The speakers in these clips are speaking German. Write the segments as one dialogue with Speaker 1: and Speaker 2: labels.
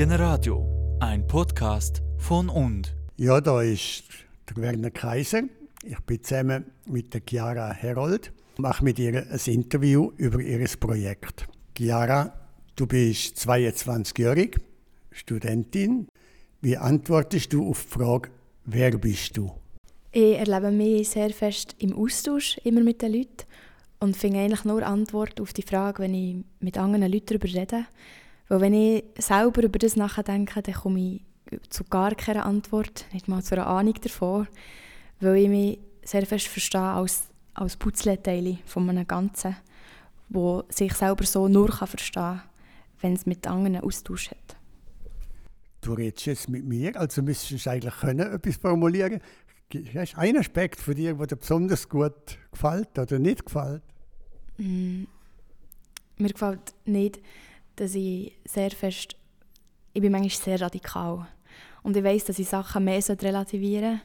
Speaker 1: Generadio, ein Podcast von und.
Speaker 2: Ja, da ist der Werner Kaiser. Ich bin zusammen mit der Chiara Herold mache mit ihr ein Interview über ihr Projekt. Chiara, du bist 22-jährig, Studentin. Wie antwortest du auf die Frage, wer bist du?
Speaker 3: Ich erlebe mich sehr fest im Austausch immer mit den Leuten und finde eigentlich nur Antwort auf die Frage, wenn ich mit anderen Leuten darüber rede. Weil wenn ich selber über das nachdenke, dann komme ich zu gar keiner Antwort, nicht mal zu einer Ahnung davon, weil ich mich sehr fest verstehe als, als Putzleteil von einem Ganzen, wo sich selber so nur kann verstehen kann, wenn es mit anderen Austausch hat.
Speaker 2: Du redest jetzt mit mir, also müsstest du eigentlich können, etwas formulieren Hast du einen Aspekt von dir, der dir besonders gut gefällt oder nicht gefällt?
Speaker 3: Mm, mir gefällt nicht, dass ich sehr fest, ich bin manchmal sehr radikal und ich weiß, dass ich Sachen mehr relativieren sollte,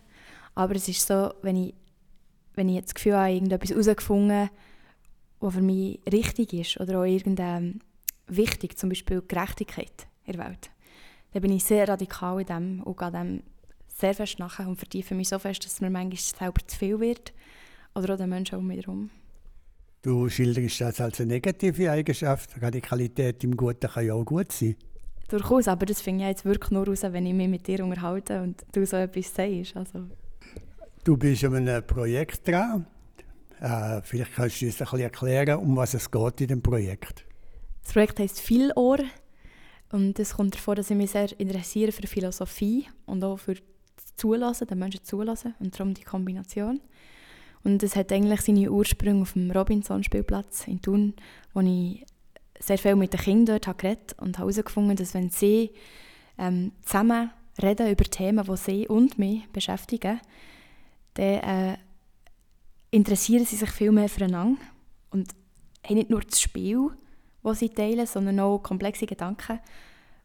Speaker 3: aber es ist so, wenn ich, wenn ich jetzt das Gefühl habe, irgendetwas herausgefunden, was für mich richtig ist oder auch irgendein wichtig, zum Beispiel Gerechtigkeit in der Welt, dann bin ich sehr radikal in dem und gehe dem sehr fest nachher und vertiefe mich so fest, dass mir manchmal selber zu viel wird oder auch den Menschen um mich herum.
Speaker 2: Du schilderst das als eine negative Eigenschaft. Radikalität im Guten kann ja auch gut sein.
Speaker 3: Durchaus, aber das finde ich jetzt wirklich nur raus, wenn ich mich mit dir unterhalte und du so etwas sagst. Also.
Speaker 2: Du bist an einem Projekt dran. Äh, vielleicht kannst du uns ein bisschen erklären, um was es geht in dem Projekt.
Speaker 3: Das Projekt heisst «Vielohr» und es kommt davor, dass ich mich sehr interessiere für Philosophie und auch für das Zulassen, den Menschen zulassen und darum die Kombination. Und es hat eigentlich seine Ursprünge auf dem Robinson-Spielplatz in Thun, wo ich sehr viel mit den Kindern dort geredet und herausgefunden, dass wenn sie ähm, zusammen reden über Themen, die sie und mich beschäftigen, dann äh, interessieren sie sich viel mehr füreinander und haben nicht nur das Spiel, das sie teilen, sondern auch komplexe Gedanken,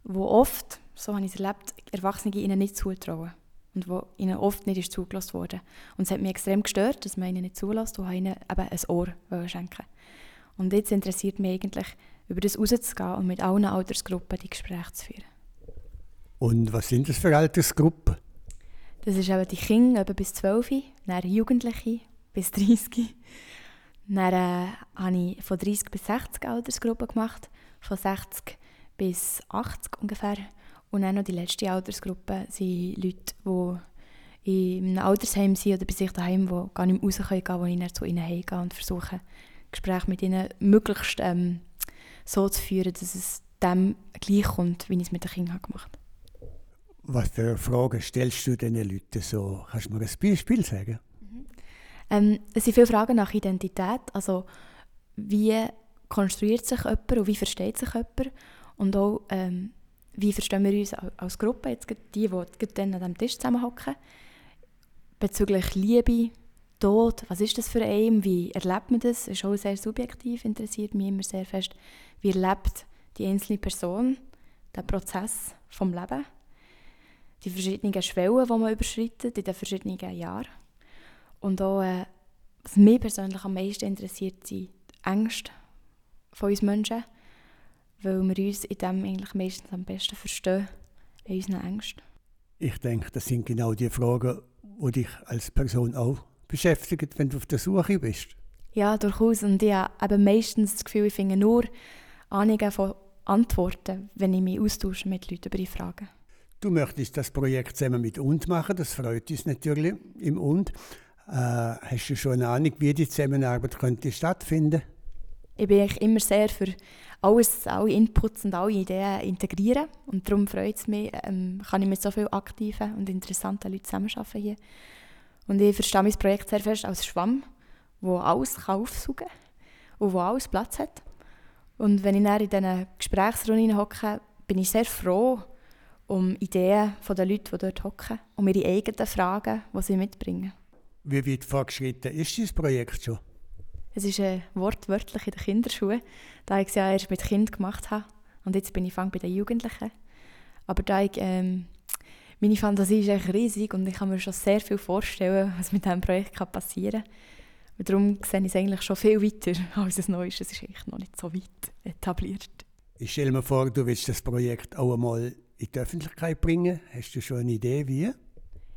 Speaker 3: die oft, so habe ich es erlebt, Erwachsene ihnen nicht zutrauen und wo ihnen oft nicht ist zugelassen wurde. Und es hat mich extrem gestört, dass man ihnen nicht zulässt und ihnen eben ein Ohr schenken Und jetzt interessiert mich eigentlich, über das rauszugehen und mit allen Altersgruppen die Gespräche zu führen.
Speaker 2: Und was sind das für Altersgruppen?
Speaker 3: Das ist eben die Kinder eben bis 12, dann Jugendliche bis 30. Dann äh, habe ich von 30 bis 60 Altersgruppen gemacht, von 60 bis 80 ungefähr. Und dann noch die letzte Altersgruppe sind Leute, die in einem Altersheim sind oder bei sich daheim, die gar nicht mehr raus können, wo ich dann zu ihnen heimgehe und versuche, Gespräche mit ihnen möglichst ähm, so zu führen, dass es dem gleich kommt, wie ich es mit den Kindern gemacht habe.
Speaker 2: Was für Fragen stellst du diesen Leuten so? Kannst du mir ein Beispiel sagen?
Speaker 3: Mhm. Ähm, es sind viele Fragen nach Identität, also wie konstruiert sich jemand und wie versteht sich jemand und auch ähm, wie verstehen wir uns als Gruppe, jetzt die, die dann an diesem Tisch zusammenhocken, bezüglich Liebe, Tod, was ist das für einen, wie erlebt man das, das ist auch sehr subjektiv, interessiert mich immer sehr fest, wie erlebt die einzelne Person den Prozess vom Leben, die verschiedenen Schwellen, die man überschreitet in den verschiedenen Jahren. Und auch, äh, was mich persönlich am meisten interessiert, sind die Ängste von uns Menschen, weil wir uns in dem eigentlich meistens am besten verstehen, in unseren Ängsten.
Speaker 2: Ich denke, das sind genau die Fragen, die dich als Person auch beschäftigen, wenn du auf der Suche bist.
Speaker 3: Ja, durchaus. Und ich habe meistens das Gefühl, ich finde nur Ahnungen von Antworten, wenn ich mich austausche mit Leuten über die Fragen.
Speaker 2: Du möchtest das Projekt zusammen mit uns machen, das freut uns natürlich im Und. Äh, hast du schon eine Ahnung, wie die Zusammenarbeit könnte stattfinden?
Speaker 3: Ich bin immer sehr für alles, alle Inputs und alle Ideen integrieren. Und darum freut es mich, ähm, kann ich mit so vielen aktiven und interessanten Leuten zusammenarbeiten hier. Und ich verstehe mein Projekt sehr fest als Schwamm, wo alles kann aufsaugen kann und wo alles Platz hat. Und wenn ich dann in diesen Gesprächsrunden hocke, bin ich sehr froh um Ideen von den Leuten, die dort hocken, um ihre eigenen Fragen, die sie mitbringen.
Speaker 2: Wie weit fortgeschritten ist dieses Projekt schon?
Speaker 3: Es ist äh, wortwörtlich in den Kinderschuhen, da ich es ja erst mit Kind gemacht habe. Und jetzt bin ich fang bei den Jugendlichen. Aber da ich, ähm, meine Fantasie ist echt riesig und ich kann mir schon sehr viel vorstellen, was mit diesem Projekt kann passieren kann. Und darum sehe ich es eigentlich schon viel weiter als es neu ist. Es ist eigentlich noch nicht so weit etabliert.
Speaker 2: Ich stelle mir vor, du willst das Projekt auch einmal in die Öffentlichkeit bringen? Hast du schon eine Idee, wie?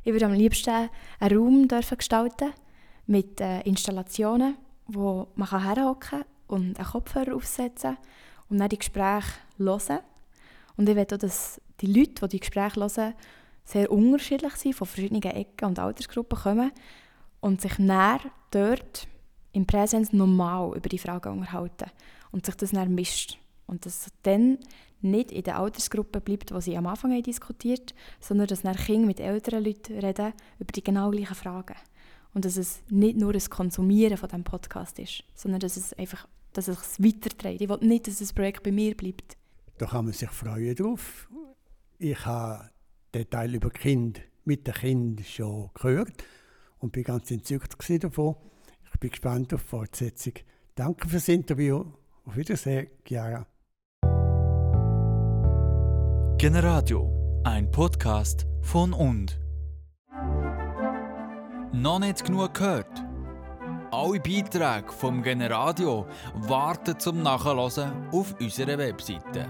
Speaker 3: Ich würde am liebsten einen Raum dürfen gestalten mit äh, Installationen, wo man herhocken und einen Kopfhörer aufsetzen und dann die Gespräche hören. Und ich möchte auch, dass die Leute, die die Gespräche hören, sehr unterschiedlich sind, von verschiedenen Ecken und Altersgruppen kommen und sich näher dort im Präsenz normal über die Fragen unterhalten und sich das dann mischt. Und dass es dann nicht in der Altersgruppe bleibt, die sie am Anfang diskutiert sondern dass dann Kinder mit älteren Leuten reden über die genau gleichen Fragen. Und dass es nicht nur das Konsumieren von diesem Podcast ist, sondern dass es einfach dass es weiterträgt. Ich will nicht, dass das Projekt bei mir bleibt.
Speaker 2: Da kann man sich freuen drauf. Ich habe den Teil über Kind mit den Kindern schon gehört und bin ganz entzückt davon. Ich bin gespannt auf die Fortsetzung. Danke fürs Interview. Auf Wiedersehen, Chiara.
Speaker 1: Generadio, ein Podcast von und. Noch nicht genug gehört? Alle Beiträge vom Generadio warten zum Nachhören auf unserer Webseite